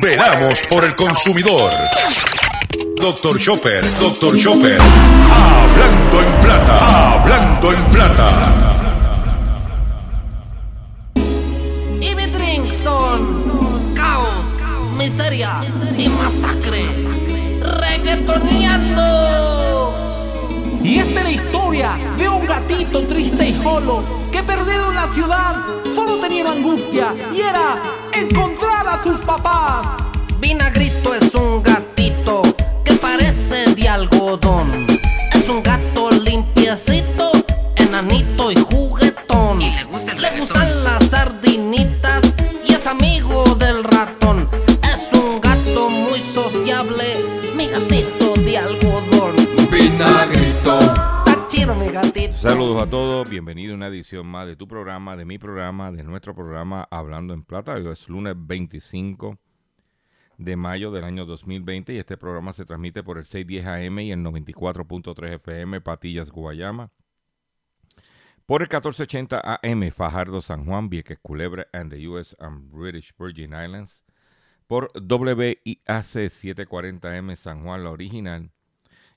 Veramos por el consumidor. Doctor Chopper, Doctor Chopper. Hablando en plata, hablando en plata. Y mi drink son caos, miseria y masacre. Reggaetoneando. Y esta es la historia de un gatito triste y solo que perdido en la ciudad solo tenía angustia y era encontrar a sus papás. Vinagrito es un gatito que parece de algodón. Es un gato limpiecito, Saludos a todos, bienvenido a una edición más de tu programa, de mi programa, de nuestro programa Hablando en Plata. Hoy es lunes 25 de mayo del año 2020 y este programa se transmite por el 610 AM y el 94.3 FM Patillas Guayama. Por el 1480 AM Fajardo San Juan, Vieques Culebra and the US and British Virgin Islands. Por WIAC 740M San Juan, la original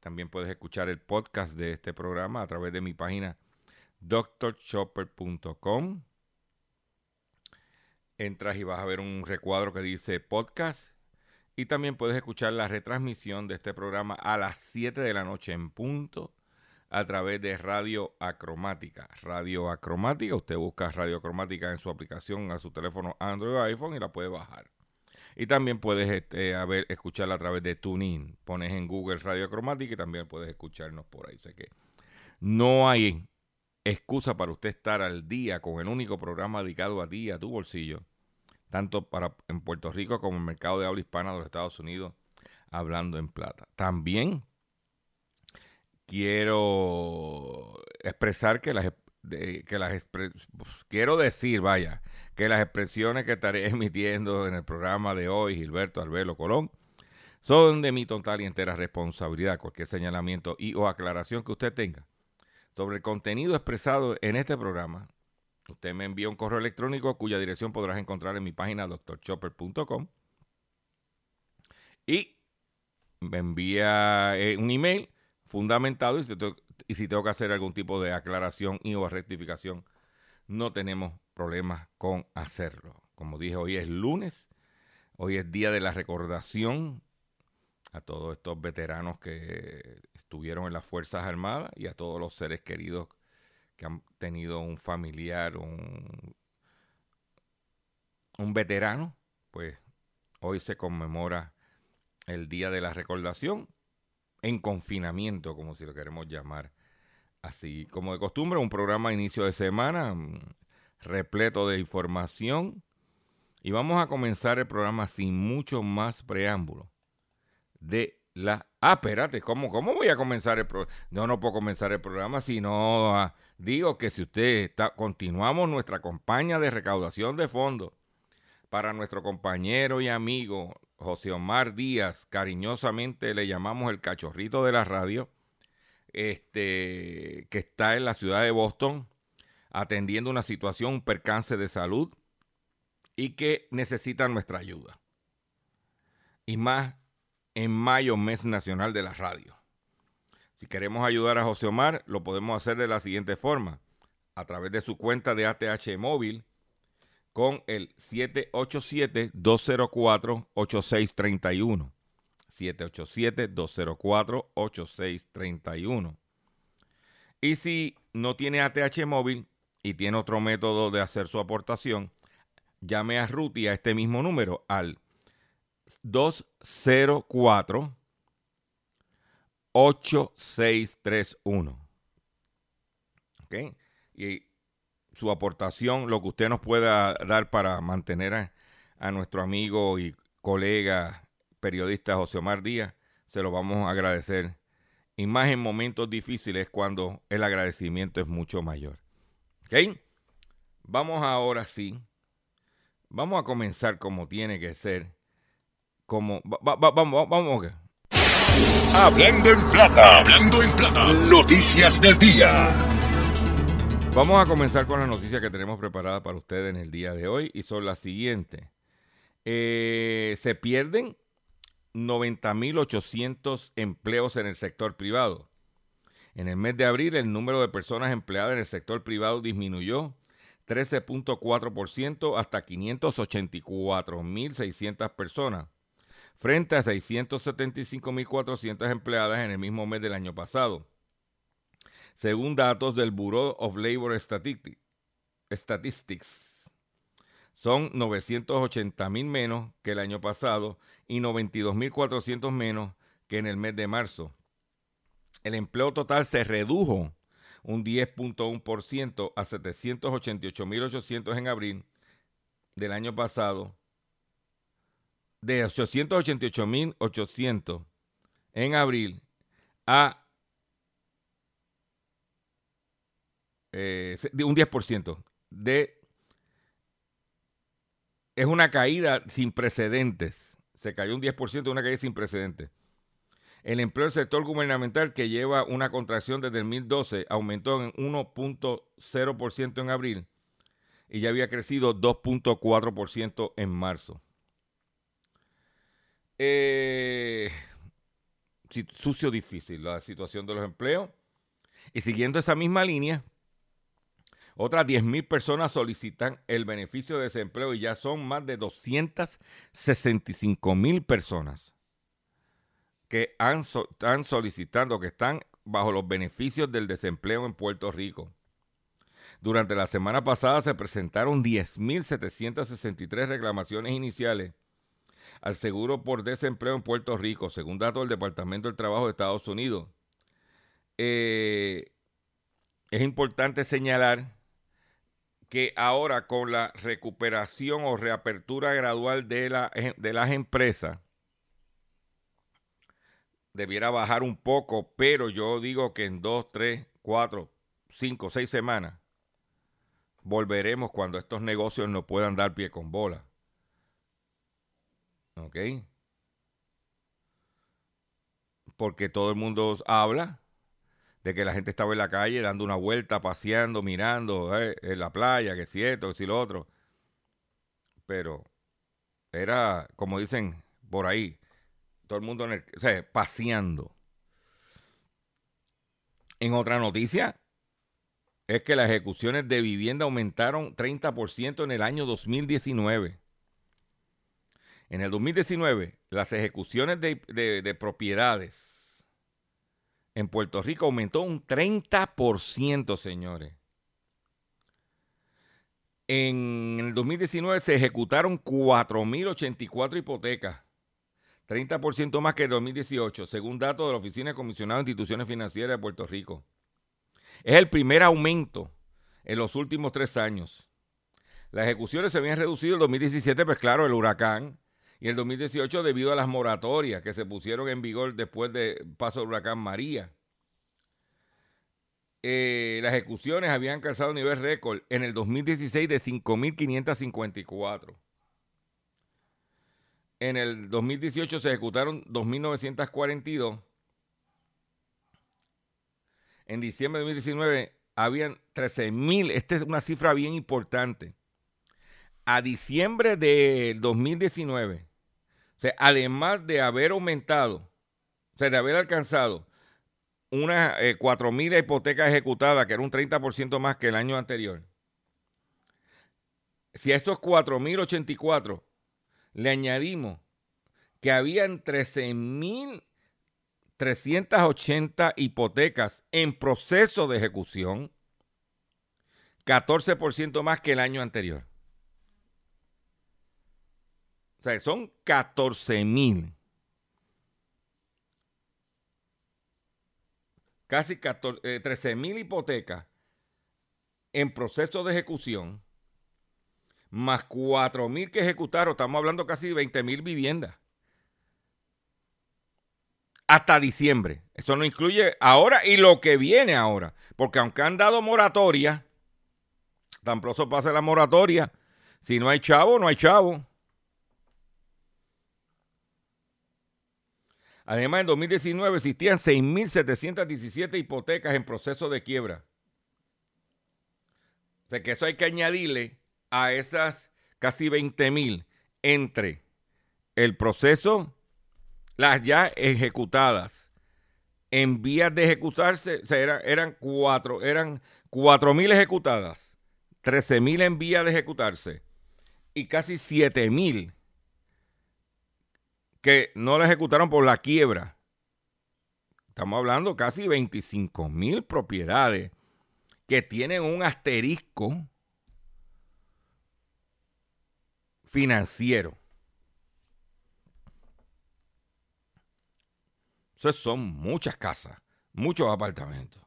También puedes escuchar el podcast de este programa a través de mi página drchopper.com. Entras y vas a ver un recuadro que dice podcast. Y también puedes escuchar la retransmisión de este programa a las 7 de la noche en punto a través de Radio Acromática. Radio Acromática, usted busca Radio Acromática en su aplicación a su teléfono Android o iPhone y la puede bajar. Y también puedes este, escucharla a través de TuneIn. Pones en Google Radio Cromática y también puedes escucharnos por ahí. Sé que no hay excusa para usted estar al día con el único programa dedicado a ti, a tu bolsillo, tanto para en Puerto Rico como en el mercado de habla hispana de los Estados Unidos, hablando en plata. También quiero expresar que las que las pues, quiero decir, vaya, que las expresiones que estaré emitiendo en el programa de hoy, Gilberto Albelo Colón, son de mi total y entera responsabilidad. Cualquier señalamiento y o aclaración que usted tenga sobre el contenido expresado en este programa, usted me envía un correo electrónico cuya dirección podrás encontrar en mi página drchopper.com y me envía eh, un email fundamentado y si, tengo, y si tengo que hacer algún tipo de aclaración y o rectificación, no tenemos problemas con hacerlo. Como dije, hoy es lunes, hoy es día de la recordación a todos estos veteranos que estuvieron en las Fuerzas Armadas y a todos los seres queridos que han tenido un familiar, un, un veterano, pues hoy se conmemora el Día de la Recordación en confinamiento, como si lo queremos llamar así. Como de costumbre, un programa a inicio de semana mm, repleto de información. Y vamos a comenzar el programa sin mucho más preámbulo de la... Ah, espérate, ¿cómo, cómo voy a comenzar el programa? No, no puedo comenzar el programa si no ah, digo que si usted. Continuamos nuestra campaña de recaudación de fondos para nuestro compañero y amigo José Omar Díaz, cariñosamente le llamamos el cachorrito de la radio, este, que está en la ciudad de Boston atendiendo una situación, un percance de salud y que necesita nuestra ayuda. Y más en mayo, mes nacional de la radio. Si queremos ayudar a José Omar, lo podemos hacer de la siguiente forma, a través de su cuenta de ATH móvil con el 787-204-8631. 787-204-8631. Y si no tiene ATH móvil y tiene otro método de hacer su aportación, llame a Ruti a este mismo número al 204 8631. ¿Ok? Y su aportación, lo que usted nos pueda dar para mantener a, a nuestro amigo y colega periodista José Omar Díaz, se lo vamos a agradecer. Y más en momentos difíciles cuando el agradecimiento es mucho mayor. ¿Ok? Vamos ahora sí. Vamos a comenzar como tiene que ser. Como. vamos, vamos, vamos. Hablando en plata. Hablando en plata. Noticias del día. Vamos a comenzar con las noticias que tenemos preparadas para ustedes en el día de hoy y son las siguientes. Eh, se pierden 90.800 empleos en el sector privado. En el mes de abril, el número de personas empleadas en el sector privado disminuyó 13.4% hasta 584.600 personas, frente a 675.400 empleadas en el mismo mes del año pasado. Según datos del Bureau of Labor Statistics, son 980 mil menos que el año pasado y 92 mil 400 menos que en el mes de marzo. El empleo total se redujo un 10.1% a 788 mil 800 en abril del año pasado, de 888 mil 800 en abril a eh, un 10% de es una caída sin precedentes. Se cayó un 10%, una caída sin precedentes. El empleo del sector gubernamental, que lleva una contracción desde el 2012, aumentó en 1.0% en abril y ya había crecido 2.4% en marzo. Eh, sucio difícil la situación de los empleos. Y siguiendo esa misma línea, otras 10.000 personas solicitan el beneficio de desempleo y ya son más de 265.000 personas que han, están solicitando, que están bajo los beneficios del desempleo en Puerto Rico. Durante la semana pasada se presentaron 10.763 reclamaciones iniciales al seguro por desempleo en Puerto Rico, según datos del Departamento del Trabajo de Estados Unidos. Eh, es importante señalar que ahora con la recuperación o reapertura gradual de, la, de las empresas, debiera bajar un poco, pero yo digo que en dos, tres, cuatro, cinco, seis semanas volveremos cuando estos negocios no puedan dar pie con bola. ¿Ok? Porque todo el mundo habla de que la gente estaba en la calle dando una vuelta, paseando, mirando eh, en la playa, que si esto, que si lo otro. Pero era, como dicen por ahí, todo el mundo en el, o sea, paseando. En otra noticia, es que las ejecuciones de vivienda aumentaron 30% en el año 2019. En el 2019, las ejecuciones de, de propiedades en Puerto Rico aumentó un 30%, señores. En el 2019 se ejecutaron 4.084 hipotecas, 30% más que en 2018, según datos de la Oficina de Comisionado de Instituciones Financieras de Puerto Rico. Es el primer aumento en los últimos tres años. Las ejecuciones se habían reducido en 2017, pues claro, el huracán, y el 2018 debido a las moratorias que se pusieron en vigor después del paso del huracán María. Eh, las ejecuciones habían alcanzado nivel récord en el 2016 de 5.554. En el 2018 se ejecutaron 2.942. En diciembre de 2019 habían 13.000. Esta es una cifra bien importante. A diciembre del 2019 además de haber aumentado, o sea, de haber alcanzado unas 4.000 eh, hipotecas ejecutadas, que era un 30% más que el año anterior, si a esos 4.084 le añadimos que habían 13.380 hipotecas en proceso de ejecución, 14% más que el año anterior. O sea, son 14 mil. Casi 13 eh, mil hipotecas en proceso de ejecución más 4 mil que ejecutaron, estamos hablando casi de 20 mil viviendas. Hasta diciembre. Eso no incluye ahora y lo que viene ahora. Porque aunque han dado moratoria, tan pronto pase la moratoria, si no hay chavo, no hay chavo. Además, en 2019 existían 6.717 hipotecas en proceso de quiebra. O sea que eso hay que añadirle a esas casi 20.000 entre el proceso, las ya ejecutadas, en vías de ejecutarse, o sea, eran, eran cuatro, eran 4.000 ejecutadas, 13.000 en vías de ejecutarse y casi 7.000 que no la ejecutaron por la quiebra. Estamos hablando casi 25 mil propiedades que tienen un asterisco financiero. Eso son muchas casas, muchos apartamentos.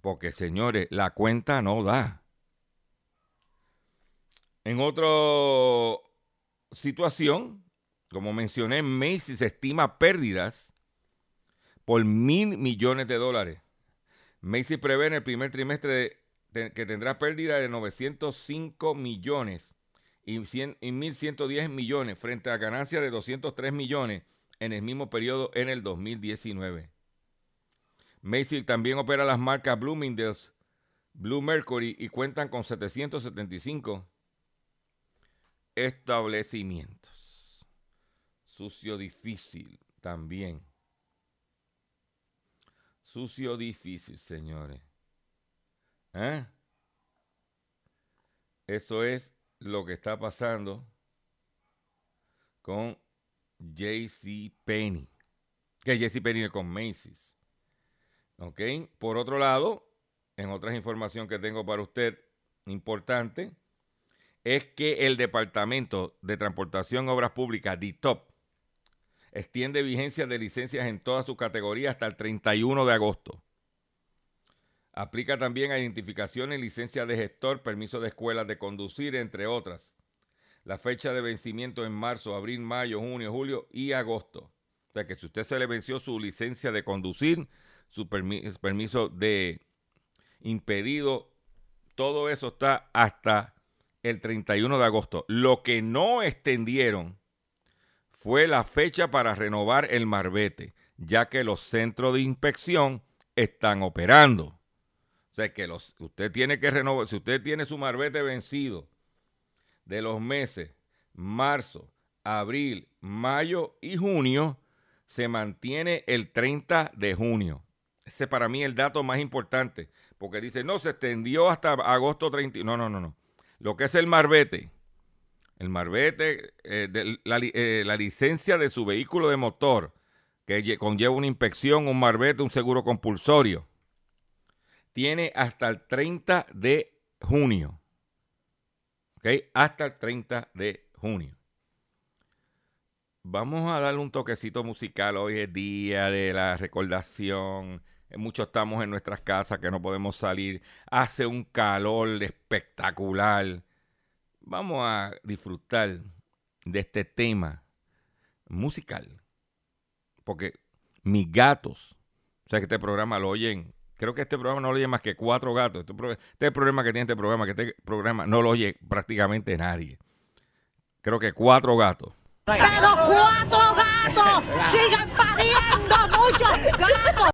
Porque, señores, la cuenta no da. En otro situación, como mencioné, Macy's estima pérdidas por mil millones de dólares. Macy's prevé en el primer trimestre que tendrá pérdida de 905 millones y, 1.110 millones frente a ganancias de 203 millones en el mismo periodo en el 2019. Macy's también opera las marcas Bloomingdale's, Blue Mercury y cuentan con 775 establecimientos. Sucio difícil también. Sucio difícil, señores. ¿Eh? Eso es lo que está pasando con JC Penny. Que JC Penny con Macy's. ¿Ok? Por otro lado, en otras información que tengo para usted importante, es que el Departamento de Transportación Obras Públicas, DITOP, extiende vigencia de licencias en todas sus categorías hasta el 31 de agosto. Aplica también a identificaciones, licencia de gestor, permiso de escuelas de conducir, entre otras. La fecha de vencimiento en marzo, abril, mayo, junio, julio y agosto. O sea que si usted se le venció su licencia de conducir, su permiso de impedido, todo eso está hasta el 31 de agosto. Lo que no extendieron fue la fecha para renovar el marbete, ya que los centros de inspección están operando. O sea que los, usted tiene que renovar, si usted tiene su marbete vencido de los meses marzo, abril, mayo y junio, se mantiene el 30 de junio. Ese para mí es el dato más importante, porque dice, no, se extendió hasta agosto 30. No, no, no, no lo que es el marbete, el marbete, eh, eh, la, licencia de su vehículo de motor, que conlleva una inspección, un marbete, un seguro compulsorio, tiene hasta el 30 de junio. ¿Ok? Hasta el 30 de junio. Vamos a darle un toquecito musical. Hoy es día de la recordación Muchos estamos en nuestras casas que no podemos salir. Hace un calor espectacular. Vamos a disfrutar de este tema musical. Porque mis gatos, o sea que este programa lo oyen, creo que este programa no lo oye más que cuatro gatos. Este, este problema que tiene este programa, que este programa no lo oye prácticamente nadie. Creo que cuatro gatos. Pero cuatro gatos sigan pariendo muchos gatos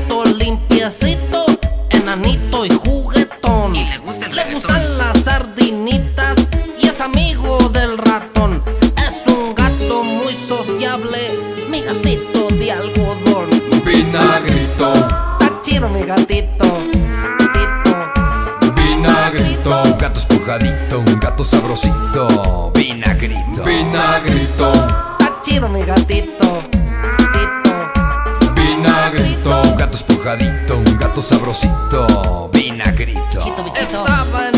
gatito, gatito. Vinagrito, un gato espujadito, un gato sabrosito. Vinagrito, vinagrito. Está chido mi gatito, gatito. Vinagrito, un gato espujadito, un gato sabrosito. Vinagrito. Chito, bichito. Estaba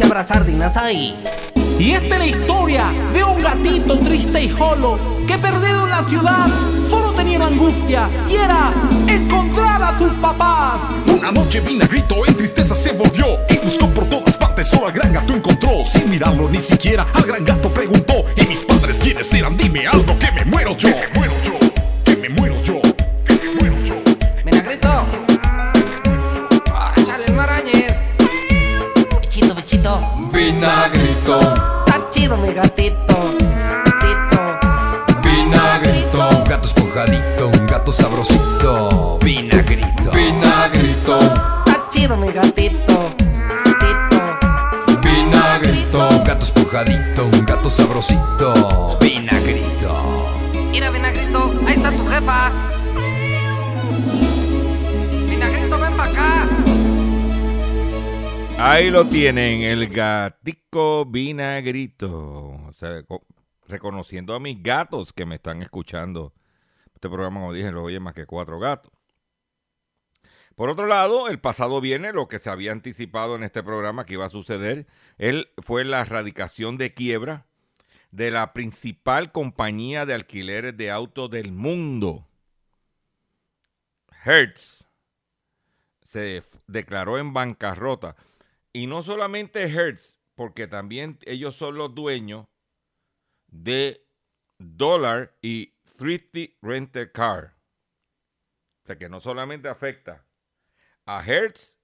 habrá sardinas ahí. Y esta es la historia de un gatito triste y jolo que perdido en la ciudad solo tenía una angustia y era encontrar a sus papás. Una noche vinagrito en tristeza se volvió y buscó por todas partes, solo al gran gato encontró. Sin mirarlo ni siquiera, al gran gato preguntó: ¿Y mis padres quiénes eran? Dime algo que me muero yo. Ahí lo tienen, el gatico vinagrito. Reconociendo a mis gatos que me están escuchando. Este programa, como dije, lo oye más que cuatro gatos. Por otro lado, el pasado viernes, lo que se había anticipado en este programa que iba a suceder, él fue la erradicación de quiebra de la principal compañía de alquileres de autos del mundo. Hertz se declaró en bancarrota. Y no solamente Hertz, porque también ellos son los dueños de Dollar y Thrifty Rental Car. O sea que no solamente afecta a Hertz,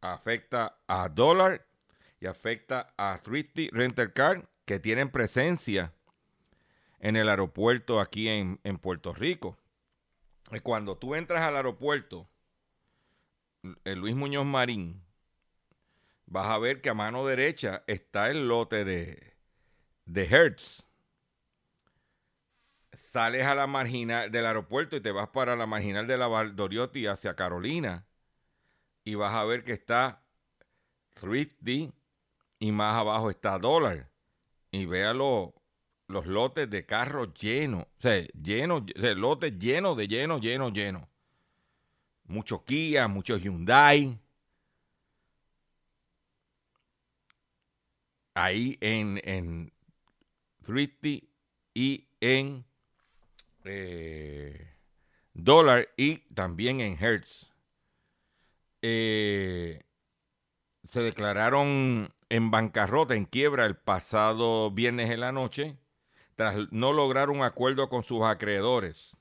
afecta a Dollar y afecta a Thrifty Rental Car, que tienen presencia en el aeropuerto aquí en, en Puerto Rico. Y cuando tú entras al aeropuerto, el Luis Muñoz Marín, vas a ver que a mano derecha está el lote de, de Hertz. Sales a la marginal del aeropuerto y te vas para la marginal de la Valdoriotti hacia Carolina y vas a ver que está Thrifty y más abajo está Dollar. Y vea lo- los lotes de carros llenos, o sea, llenos, o sea, lotes llenos de llenos, llenos, llenos. Mucho Kia, mucho Hyundai. Ahí en, en Thrifty y en eh, Dollar y también en Hertz. Eh, se declararon en bancarrota, en quiebra el pasado viernes en la noche, tras no lograr un acuerdo con sus acreedores.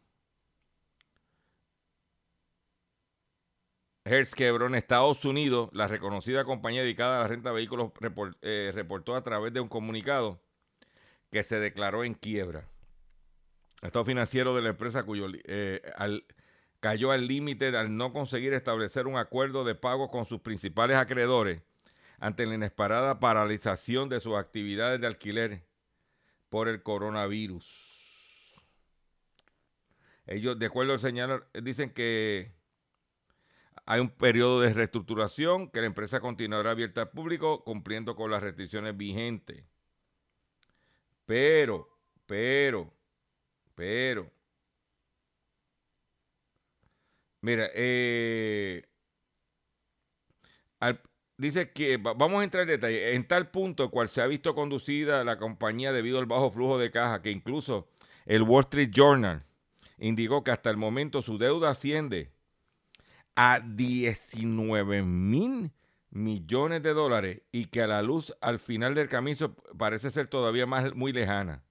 Hertz quebró Estados Unidos. La reconocida compañía dedicada a la renta de vehículos eh, reportó a través de un comunicado que se declaró en quiebra. El estado financiero de la empresa cuyo eh, cayó al límite al no conseguir establecer un acuerdo de pago con sus principales acreedores ante la inesperada paralización de sus actividades de alquiler por el coronavirus. Ellos, de acuerdo al señal, dicen que hay un periodo de reestructuración, que la empresa continuará abierta al público cumpliendo con las restricciones vigentes. Pero, pero, pero, mira, eh, dice que va- vamos a entrar en detalle. En tal punto, cual se ha visto conducida la compañía debido al bajo flujo de caja, que incluso el Wall Street Journal indicó que hasta el momento su deuda asciende a 19 mil millones de dólares y que a la luz al final del camino parece ser todavía más muy lejana.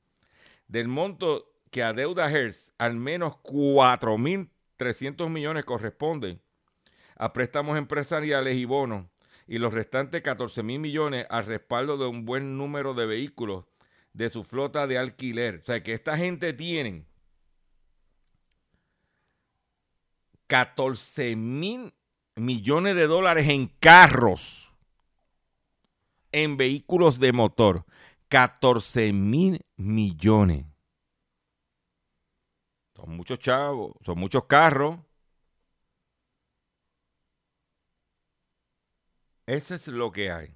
Del monto que adeuda Hertz, al menos 4.300 millones corresponden a préstamos empresariales y bonos y los restantes 14.000 millones al respaldo de un buen número de vehículos de su flota de alquiler. O sea que esta gente tiene 14 mil millones de dólares en carros, en vehículos de motor. 14 mil millones. Son muchos chavos, son muchos carros. Eso es lo que hay.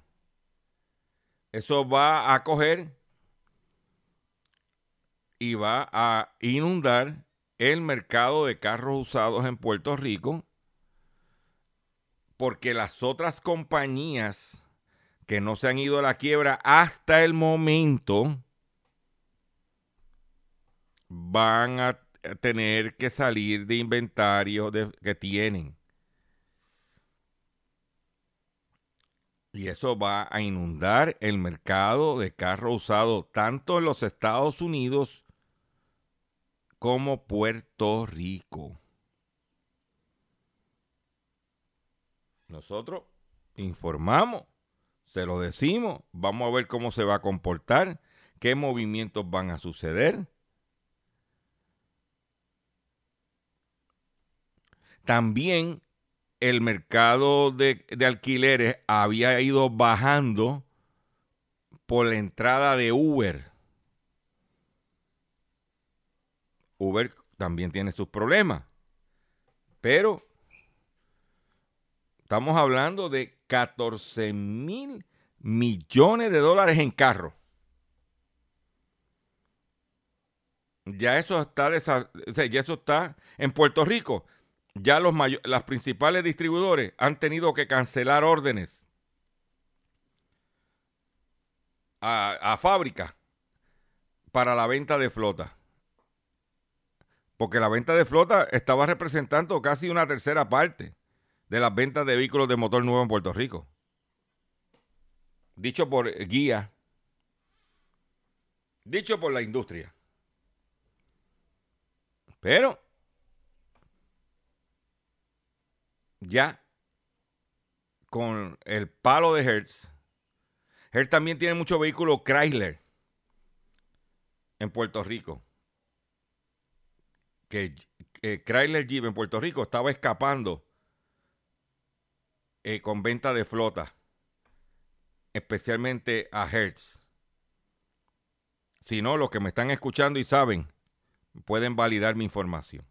Eso va a coger y va a inundar el mercado de carros usados en Puerto Rico porque las otras compañías que no se han ido a la quiebra hasta el momento van a tener que salir de inventario que tienen. Y eso va a inundar el mercado de carros usados tanto en los Estados Unidos como Puerto Rico. Nosotros informamos, se lo decimos, vamos a ver cómo se va a comportar, qué movimientos van a suceder. También el mercado de, alquileres había ido bajando por la entrada de Uber. Uber también tiene sus problemas, pero estamos hablando de 14 mil millones de dólares en carro. Ya eso está, ya eso está en Puerto Rico ya los las principales distribuidores han tenido que cancelar órdenes a, a fábricas para la venta de flota. Porque la venta de flota estaba representando casi una tercera parte de las ventas de vehículos de motor nuevo en Puerto Rico. Dicho por guía. Dicho por la industria. Pero ya con el palo de Hertz. Hertz también tiene muchos vehículos Chrysler en Puerto Rico. Que, Chrysler Jeep en Puerto Rico estaba escapando eh, con venta de flota, especialmente a Hertz. Si no, los que me están escuchando y saben, pueden validar mi información.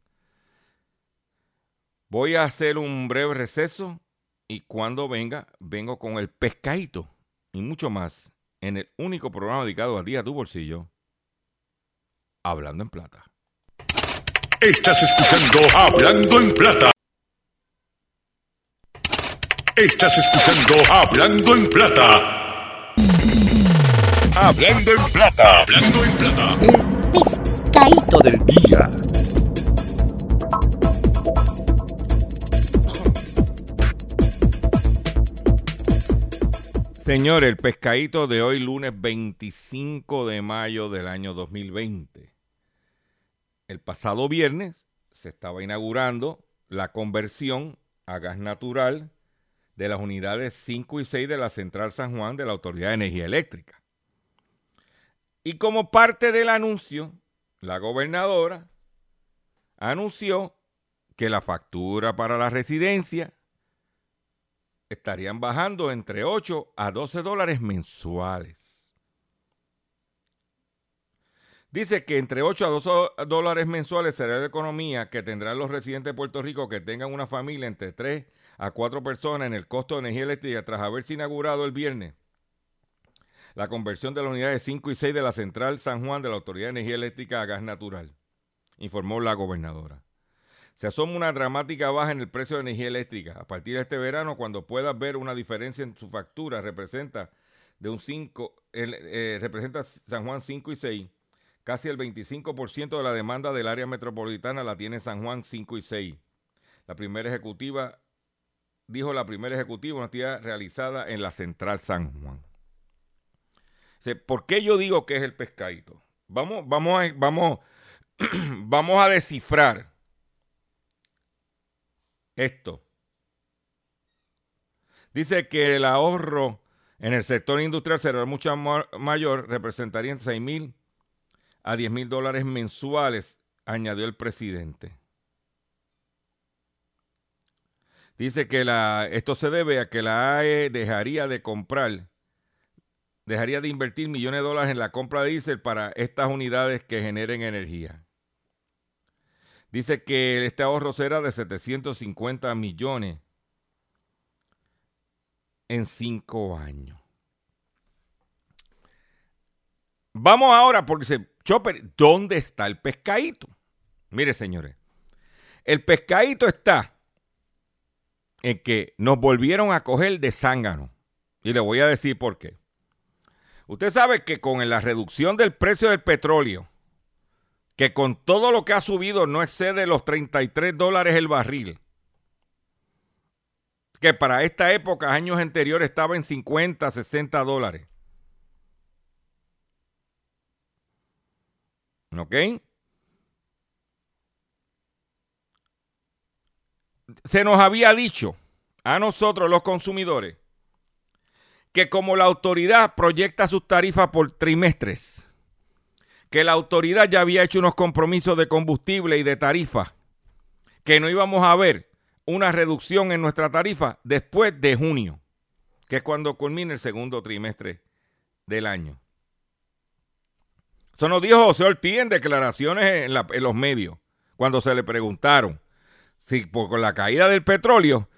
Voy a hacer un breve receso y cuando venga, vengo con el pescadito y mucho más en el único programa dedicado al día a tu bolsillo, Hablando en Plata. Estás escuchando Hablando en Plata. Estás escuchando Hablando en Plata. Hablando en Plata. Hablando en Plata. Pescadito del día. Señor, el pescadito de hoy, lunes 25 de mayo del año 2020. El pasado viernes se estaba inaugurando la conversión a gas natural de las unidades 5 y 6 de la Central San Juan de la Autoridad de Energía Eléctrica. Y como parte del anuncio, la gobernadora anunció que la factura para la residencia estarían bajando entre 8 a 12 dólares mensuales. Dice que entre 8 a 12 dólares mensuales será la economía que tendrán los residentes de Puerto Rico que tengan una familia entre 3 a 4 personas en el costo de energía eléctrica tras haberse inaugurado el viernes la conversión de las unidades 5 y 6 de la Central San Juan de la Autoridad de Energía Eléctrica a gas natural, informó la gobernadora. Se asoma una dramática baja en el precio de energía eléctrica. A partir de este verano, cuando puedas ver una diferencia en su factura, representa de un 5, eh, representa San Juan 5 y 6. Casi el 25% de la demanda del área metropolitana la tiene San Juan 5 y 6. La primera ejecutiva dijo la primera ejecutiva, una actividad realizada en la Central San Juan. ¿Por qué yo digo que es el pescadito? Vamos, vamos, a, vamos, vamos a descifrar esto. Dice que el ahorro en el sector industrial será mucho mayor, representaría 6 mil a 10 mil dólares mensuales, añadió el presidente. Dice que esto se debe a que la AE dejaría de comprar, dejaría de invertir millones de dólares en la compra de diésel para estas unidades que generen energía. Dice que este ahorro será de 750 millones en cinco años. Vamos ahora, porque se Chopper, ¿dónde está el pescadito? Mire, señores, el pescadito está en que nos volvieron a coger de zángano. Y le voy a decir por qué. Usted sabe que con la reducción del precio del petróleo, que con todo lo que ha subido no excede los 33 dólares el barril, que para esta época, años anteriores, estaba en 50, 60 dólares. ¿Ok? Se nos había dicho a nosotros los consumidores que como la autoridad proyecta sus tarifas por trimestres, que la autoridad ya había hecho unos compromisos de combustible y de tarifa, que no íbamos a ver una reducción en nuestra tarifa después de junio, que es cuando culmina el segundo trimestre del año. Eso nos dijo José Ortiz en declaraciones en, los medios, cuando se le preguntaron si por, la caída del petróleo,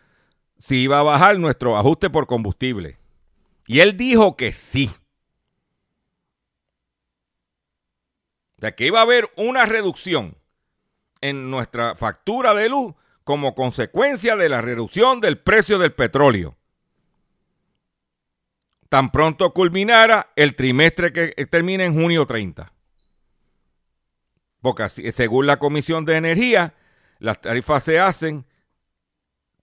si iba a bajar nuestro ajuste por combustible. Y él dijo que sí. O sea, que iba a haber una reducción en nuestra factura de luz como consecuencia de la reducción del precio del petróleo. Tan pronto culminara el trimestre que termina en junio 30. Porque según la Comisión de Energía, las tarifas se hacen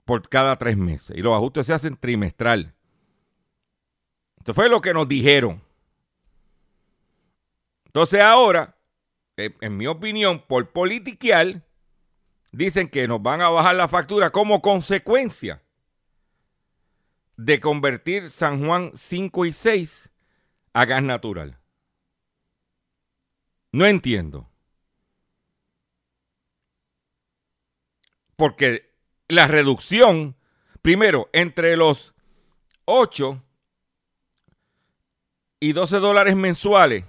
por cada tres meses y los ajustes se hacen trimestral. Esto fue lo que nos dijeron. Entonces ahora, en mi opinión, por politiquial, dicen que nos van a bajar la factura como consecuencia de convertir San Juan 5 y 6 a gas natural. No entiendo. Porque la reducción, primero, entre los 8 y 12 dólares mensuales,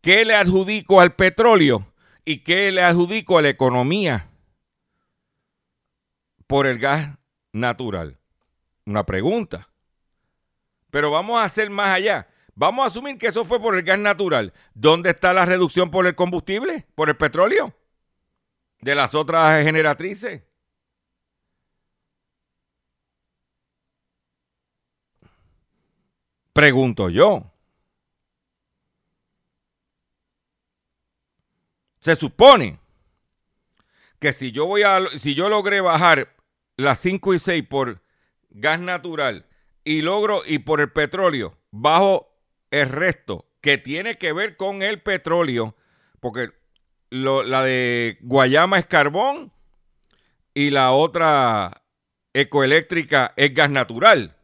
¿qué le adjudico al petróleo? ¿Y qué le adjudico a la economía por el gas natural? Una pregunta. Pero vamos a hacer más allá. Vamos a asumir que eso fue por el gas natural. ¿Dónde está la reducción por el combustible? ¿Por el petróleo? ¿De las otras generatrices? Pregunto yo. Se supone que si yo voy a si yo logré bajar las 5 y 6 por gas natural y logro y por el petróleo bajo el resto que tiene que ver con el petróleo, porque la de Guayama es carbón y la otra ecoeléctrica es gas natural.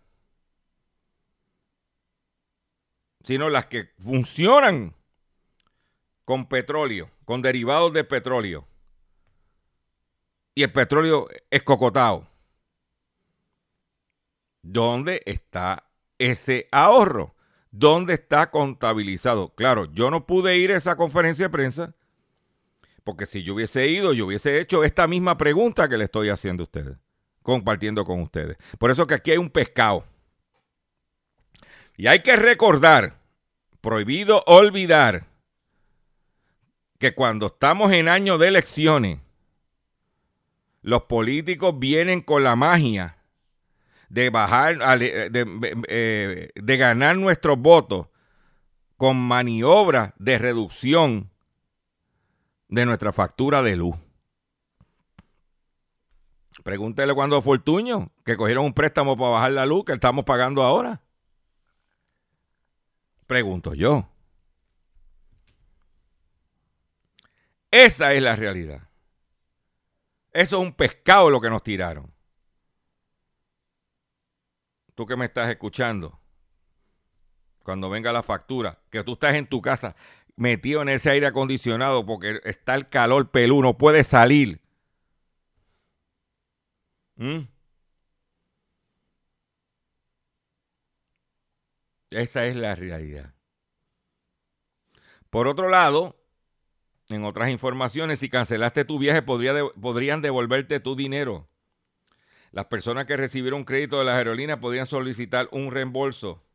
Sino las que funcionan con petróleo con derivados de petróleo y el petróleo es cocotado, ¿dónde está ese ahorro? ¿Dónde está contabilizado? Claro, yo no pude ir a esa conferencia de prensa porque si yo hubiese ido, yo hubiese hecho esta misma pregunta que le estoy haciendo a ustedes, compartiendo con ustedes. Por eso que aquí hay un pescado. Y hay que recordar, prohibido olvidar, que cuando estamos en año de elecciones, los políticos vienen con la magia de bajar, de, eh, de ganar nuestros votos con maniobras de reducción de nuestra factura de luz. Pregúntele cuando Fortuño, que cogieron un préstamo para bajar la luz que estamos pagando ahora. Pregunto yo. Esa es la realidad. Eso es un pescado lo que nos tiraron. Tú que me estás escuchando, cuando venga la factura, que tú estás en tu casa metido en ese aire acondicionado porque está el calor pelú, no puede salir. ¿Mm? Esa es la realidad. Por otro lado, en otras informaciones, si cancelaste tu viaje, podría podrían devolverte tu dinero. Las personas que recibieron crédito de las aerolíneas podrían solicitar un reembolso.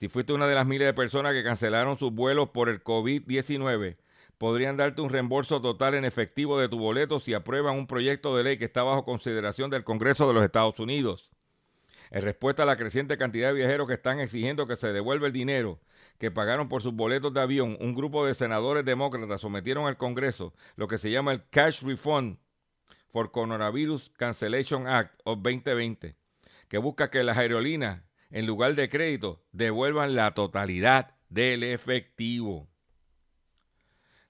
Si fuiste una de las miles de personas que cancelaron sus vuelos por el COVID-19, podrían darte un reembolso total en efectivo de tu boleto si aprueban un proyecto de ley que está bajo consideración del Congreso de los Estados Unidos. En respuesta a la creciente cantidad de viajeros que están exigiendo que se devuelva el dinero que pagaron por sus boletos de avión, un grupo de senadores demócratas sometieron al Congreso lo que se llama el Cash Refund for Coronavirus Cancellation Act of 2020, que busca que las aerolíneas, en lugar de crédito, devuelvan la totalidad del efectivo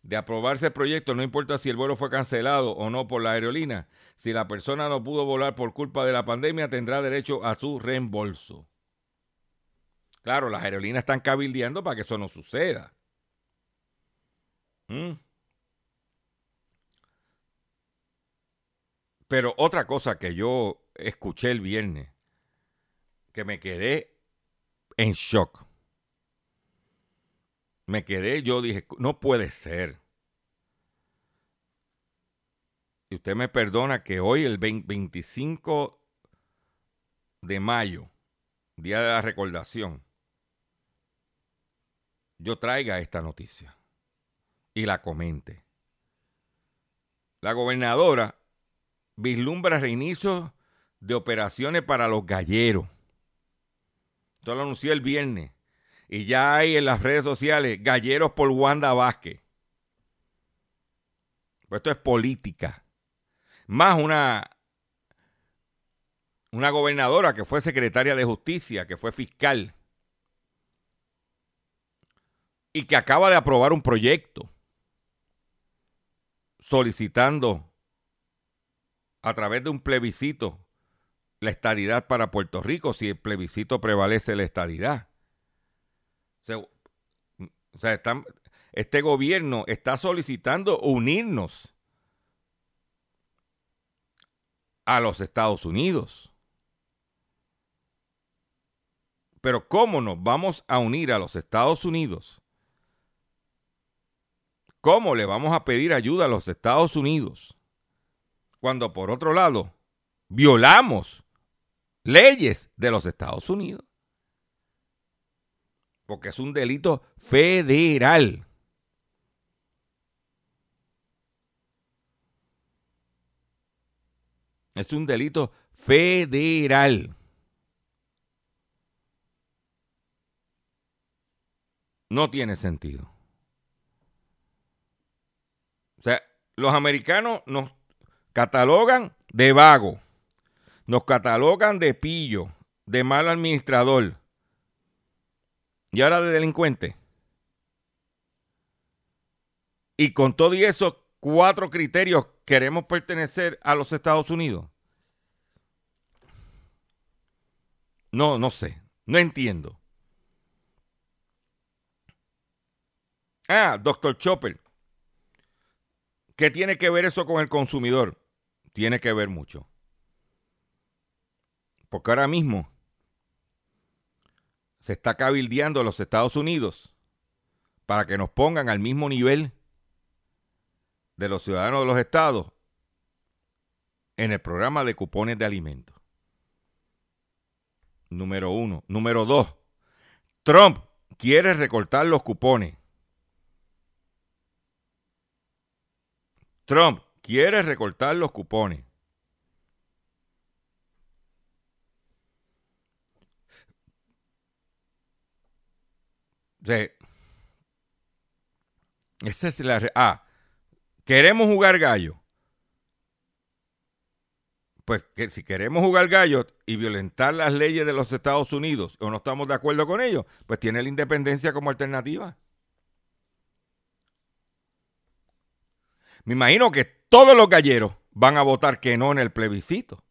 de aprobarse el proyecto, no importa si el vuelo fue cancelado o no por la aerolínea, si la persona no pudo volar por culpa de la pandemia, tendrá derecho a su reembolso. Claro, las aerolíneas están cabildeando para que eso no suceda. ¿Mm? Pero otra cosa que yo escuché el viernes, que me quedé en shock me quedé, yo dije, no puede ser. Y usted me perdona que hoy, el 25 de mayo, día de la recordación, yo traiga esta noticia y la comente. La gobernadora vislumbra reinicio de operaciones para los galleros. Esto lo anuncié el viernes. Y ya hay en las redes sociales galleros por Wanda Vázquez. Pues esto es política. Más una, una gobernadora que fue secretaria de justicia, que fue fiscal. Y que acaba de aprobar un proyecto solicitando a través de un plebiscito la estadidad para Puerto Rico, si el plebiscito prevalece la estadidad. O sea, este gobierno está solicitando unirnos a los Estados Unidos. Pero ¿cómo nos vamos a unir a los Estados Unidos? ¿Cómo le vamos a pedir ayuda a los Estados Unidos cuando por otro lado violamos leyes de los Estados Unidos? porque es un delito federal. Es un delito federal. No tiene sentido. O sea, los americanos nos catalogan de vago, nos catalogan de pillo, de mal administrador y ahora de delincuente. Y con todo y esos cuatro criterios queremos pertenecer a los Estados Unidos. No, no sé. No entiendo. Ah, doctor Chopper. ¿Qué tiene que ver eso con el consumidor? Tiene que ver mucho. Porque ahora mismo se está cabildeando a los Estados Unidos para que nos pongan al mismo nivel de los ciudadanos de los estados en el programa de cupones de alimentos. Número uno. Número dos. Trump quiere recortar los cupones. Trump quiere recortar los cupones. Esa es la. Ah, queremos jugar gallo. pues que si queremos jugar gallo y violentar las leyes de los Estados Unidos o no estamos de acuerdo con ellos, pues tiene la independencia como alternativa. Me imagino que todos los galleros van a votar que no en el plebiscito.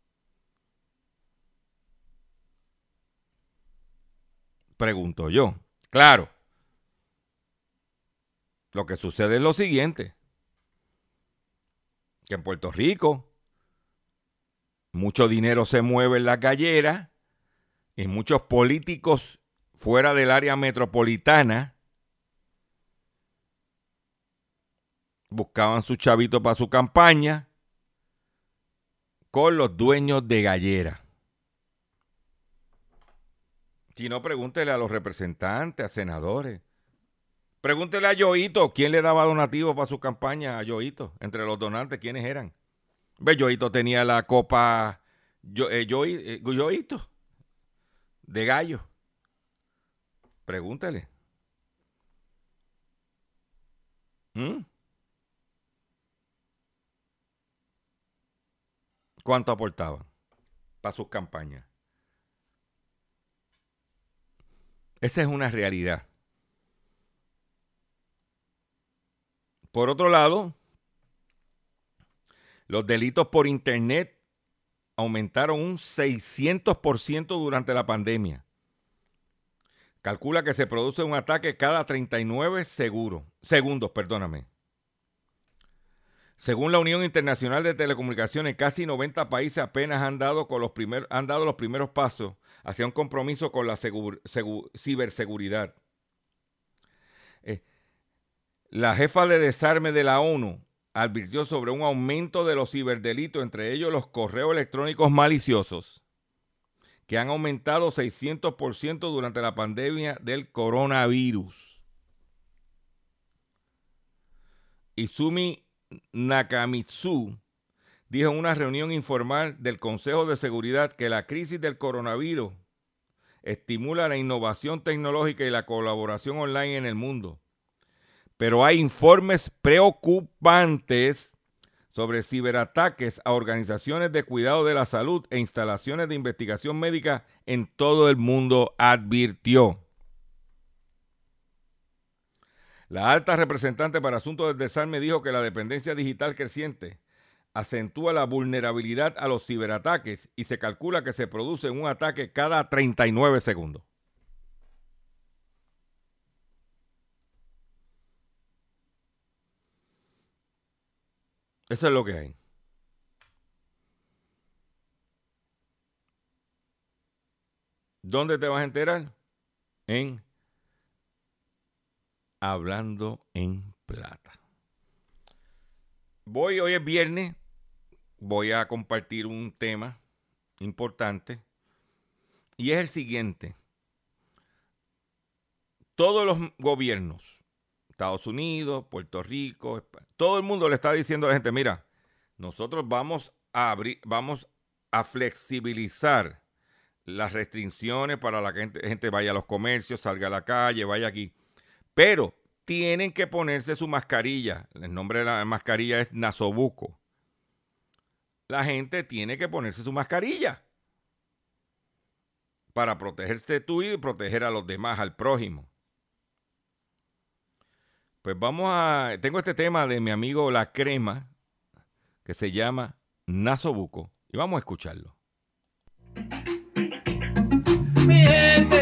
Pregunto yo. Claro. Lo que sucede es lo siguiente. Que en Puerto Rico mucho dinero se mueve en la gallera y muchos políticos fuera del área metropolitana buscaban su chavito para su campaña con los dueños de gallera. Si no, pregúntele a los representantes, a senadores. Pregúntele a Yoito quién le daba donativo para su campaña a Yoito. Entre los donantes, ¿quiénes eran? Ve, Yoito tenía la copa Yo, eh, eh, de gallo. Pregúntele. ¿Mm? ¿Cuánto aportaban para sus campañas? Esa es una realidad. Por otro lado, los delitos por Internet aumentaron un 600% durante la pandemia. Calcula que se produce un ataque cada 39 segundos. Perdóname. Según la Unión Internacional de Telecomunicaciones, casi 90 países apenas han dado, los primeros pasos hacia un compromiso con la ciberseguridad. Eh, la jefa de desarme de la ONU advirtió sobre un aumento de los ciberdelitos, entre ellos los correos electrónicos maliciosos, que han aumentado 600% durante la pandemia del coronavirus. Izumi Nakamitsu dijo en una reunión informal del Consejo de Seguridad que la crisis del coronavirus estimula la innovación tecnológica y la colaboración online en el mundo. Pero hay informes preocupantes sobre ciberataques a organizaciones de cuidado de la salud e instalaciones de investigación médica en todo el mundo, advirtió. La alta representante para asuntos del desarme dijo que la dependencia digital creciente acentúa la vulnerabilidad a los ciberataques y se calcula que se produce un ataque cada 39 segundos. Eso es lo que hay. ¿Dónde te vas a enterar? En Hablando en Plata. Voy, hoy es viernes, voy a compartir un tema importante y es el siguiente. Todos los gobiernos, Estados Unidos, Puerto Rico, todo el mundo le está diciendo a la gente, mira, nosotros vamos a abrir, vamos a flexibilizar las restricciones para la que gente, gente vaya a los comercios, salga a la calle, vaya aquí. Pero tienen que ponerse su mascarilla. El nombre de la mascarilla es Nasobuco. La gente tiene que ponerse su mascarilla para protegerse tú y proteger a los demás, al prójimo. Pues vamos a. Tengo este tema de mi amigo La Crema, que se llama Nasobuco, y vamos a escucharlo. Mi gente.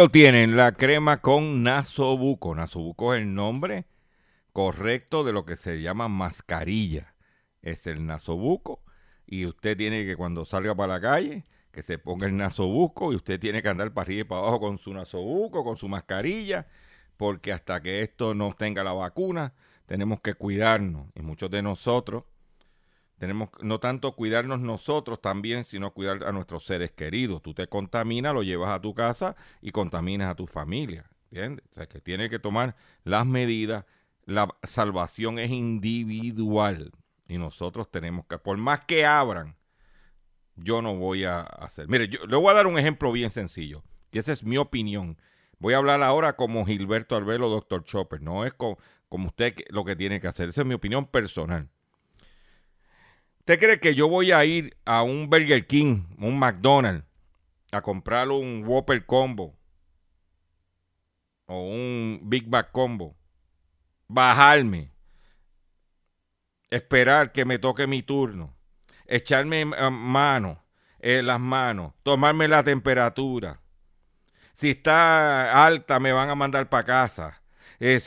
Lo tienen, la crema con nasobuco. Nasobuco es el nombre correcto de lo que se llama mascarilla. Es el nasobuco y usted tiene que cuando salga para la calle que se ponga el nasobuco y usted tiene que andar para arriba y para abajo con su nasobuco, con su mascarilla, porque hasta que esto no tenga la vacuna tenemos que cuidarnos y muchos de nosotros tenemos no tanto cuidarnos nosotros también, sino cuidar a nuestros seres queridos. Tú te contaminas, lo llevas a tu casa y contaminas a tu familia. ¿Entiendes? O sea, que tiene que tomar las medidas. La salvación es individual. Y nosotros tenemos que, por más que abran, yo no voy a hacer. Mire, yo le voy a dar un ejemplo bien sencillo. Y esa es mi opinión. Voy a hablar ahora como Gilberto Arbelo, doctor Chopper. No es co- como usted lo que tiene que hacer. Esa es mi opinión personal. ¿Usted cree que yo voy a ir a un Burger King, un McDonald's, a comprar un Whopper Combo o un Big Mac Combo? Bajarme, esperar que me toque mi turno, echarme eh, mano, eh, las manos, tomarme la temperatura. Si está alta, me van a mandar para casa. Eh,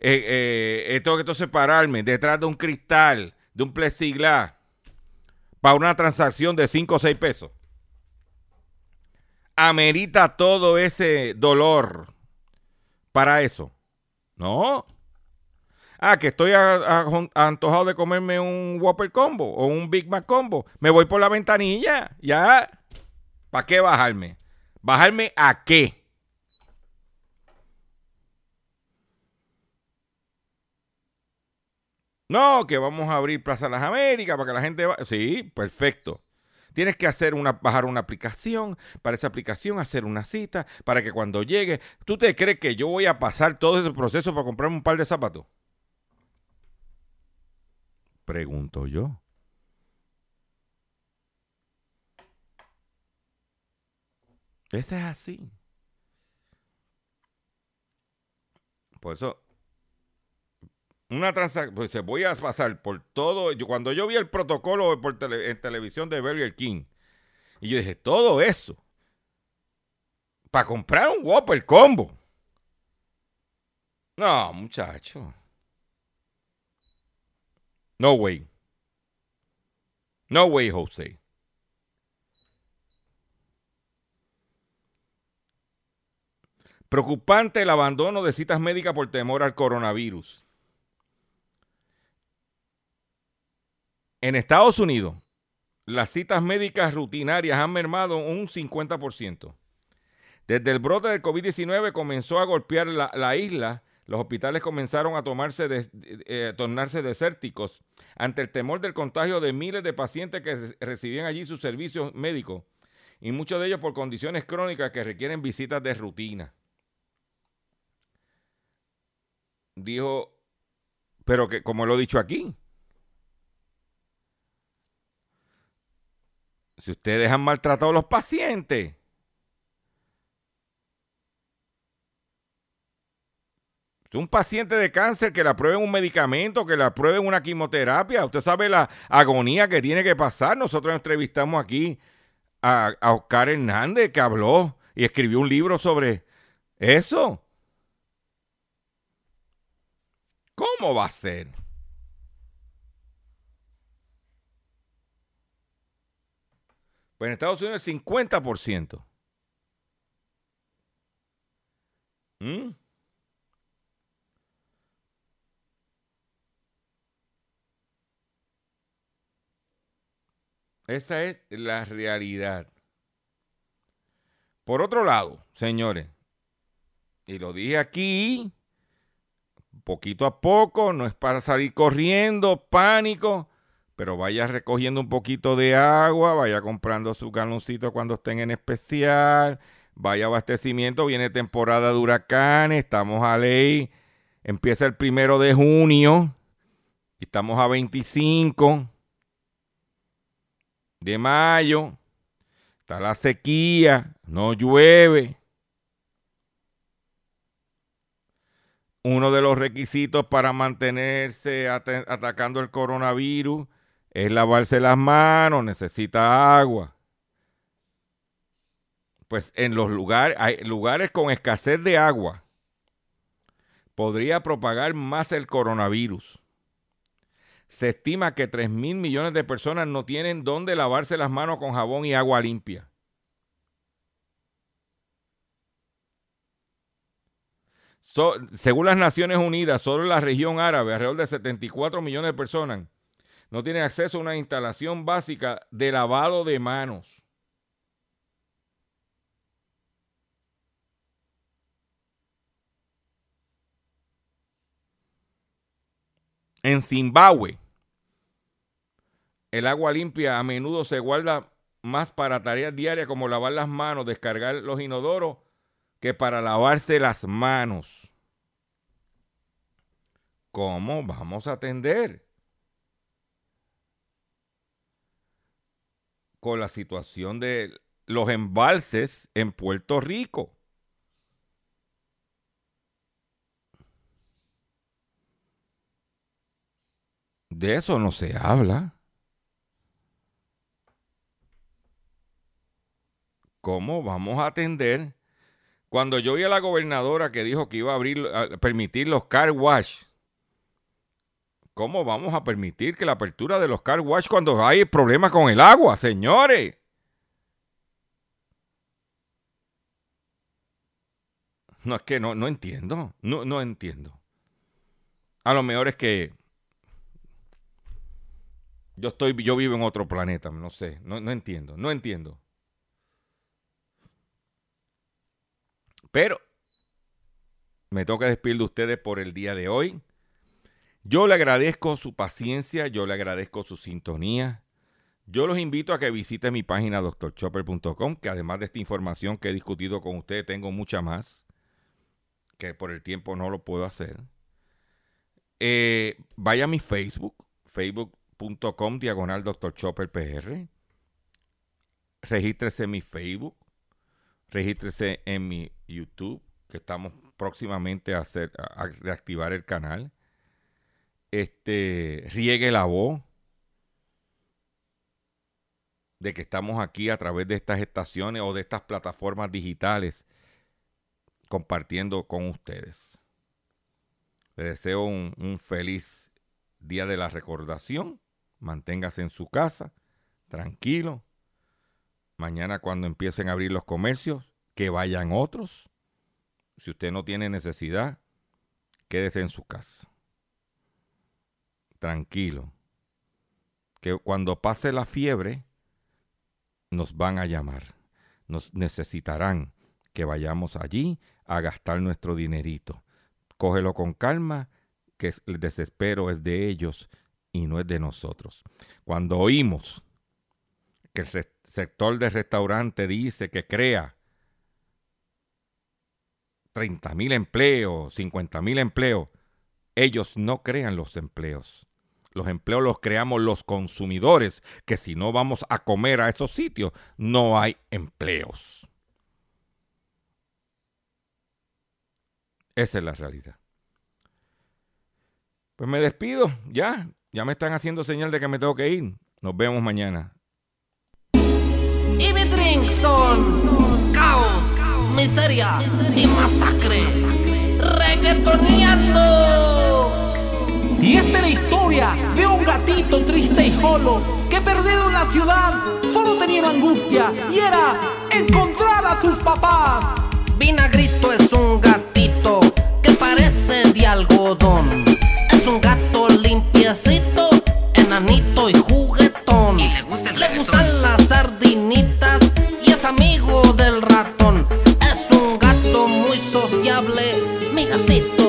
eh, tengo que entonces pararme detrás de un cristal, de un plexiglas, para una transacción de 5 o 6 pesos. Amerita todo ese dolor para eso. No. Ah, que estoy antojado de comerme un Whopper Combo o un Big Mac Combo. Me voy por la ventanilla. Ya. ¿Para qué bajarme? ¿Bajarme a qué? No, que vamos a abrir Plaza Las Américas para que la gente va. Sí, perfecto. Tienes que hacer una, bajar una aplicación, para esa aplicación hacer una cita, para que cuando llegue, ¿tú te crees que yo voy a pasar todo ese proceso para comprarme un par de zapatos? Pregunto yo. Ese es así. Por eso, una transacción, pues se voy a pasar por todo. Yo, cuando yo vi el protocolo por tele- en televisión de Burger King, y yo dije, todo eso, para comprar un Whopper combo. No, muchacho. No way. No way, Jose. Preocupante el abandono de citas médicas por temor al coronavirus. En Estados Unidos, las citas médicas rutinarias han mermado un 50%. Desde el brote del COVID-19 comenzó a golpear la, la isla, los hospitales comenzaron a tomarse eh, tornarse desérticos ante el temor del contagio de miles de pacientes que re- recibían allí sus servicios médicos y muchos de ellos por condiciones crónicas que requieren visitas de rutina. Dijo, pero que como lo he dicho aquí, si ustedes han maltratado a los pacientes, Un paciente de cáncer que le aprueben un medicamento, que le aprueben una quimioterapia. Usted sabe la agonía que tiene que pasar. Nosotros entrevistamos aquí a, a Oscar Hernández, que habló y escribió un libro sobre eso. ¿Cómo va a ser? Pues en Estados Unidos el 50%. ¿Mm? Esa es la realidad. Por otro lado, señores, y lo dije aquí, poquito a poco, no es para salir corriendo, pánico, pero vaya recogiendo un poquito de agua, vaya comprando su galoncito cuando estén en especial, vaya abastecimiento, viene temporada de huracanes, estamos a ley, empieza el primero de junio, estamos a 25 de mayo, está la sequía, no llueve. Uno de los requisitos para mantenerse atacando el coronavirus es lavarse las manos, necesita agua. Pues en los lugares, hay lugares con escasez de agua, podría propagar más el coronavirus. Se estima que 3 mil millones de personas no tienen dónde lavarse las manos con jabón y agua limpia. según las Naciones Unidas, solo en la región árabe, alrededor de 74 millones de personas no tienen acceso a una instalación básica de lavado de manos. En Zimbabue, el agua limpia a menudo se guarda más para tareas diarias como lavar las manos, descargar los inodoros, que para lavarse las manos. ¿Cómo vamos a atender? Con la situación de los embalses en Puerto Rico. De eso no se habla. ¿Cómo vamos a atender? Cuando yo vi a la gobernadora que dijo que iba a abrir, a permitir los car wash, ¿cómo vamos a permitir que la apertura de los car wash cuando hay problemas con el agua, señores? No, es que no, no entiendo. No, no entiendo. A lo mejor es que yo estoy, yo vivo en otro planeta, no sé, no, no entiendo, no entiendo. Pero me toca despedir de ustedes por el día de hoy. Yo le agradezco su paciencia, yo le agradezco su sintonía. Yo los invito a que visiten mi página doctorchopper.com, que además de esta información que he discutido con ustedes, tengo mucha más, que por el tiempo no lo puedo hacer. Eh, vaya a mi Facebook, Facebook com diagonal Dr. Chopper PR. Regístrese en mi Facebook. Regístrese en mi YouTube, que estamos próximamente a, hacer, a reactivar el canal. Este, riegue la voz de que estamos aquí a través de estas estaciones o de estas plataformas digitales compartiendo con ustedes. Les deseo un feliz día de la recordación manténgase en su casa, tranquilo. Mañana cuando empiecen a abrir los comercios, que vayan otros. Si usted no tiene necesidad, quédese en su casa. Tranquilo. Que cuando pase la fiebre, nos van a llamar. Nos necesitarán que vayamos allí a gastar nuestro dinerito. Cógelo con calma, que el desespero es de ellos y no es de nosotros. Cuando oímos que el sector de restaurante dice que crea 30 mil empleos, 50 mil empleos, ellos no crean los empleos. Los empleos los creamos los consumidores, que si no vamos a comer a esos sitios, no hay empleos. Esa es la realidad. Pues me despido, ya. Ya me están haciendo señal de que me tengo que ir. Nos vemos mañana. Y mi son caos, miseria y masacre. Reggaetoneando. Y esta es la historia de un gatito triste y solo que perdido en la ciudad solo tenía angustia y era encontrar a sus papás. Vinagrito es un gatito que parece de algodón. Es un gato limpiecito, enanito y juguetón. le, gustan las sardinitas y es amigo del ratón. Es un gato muy sociable, mi gatito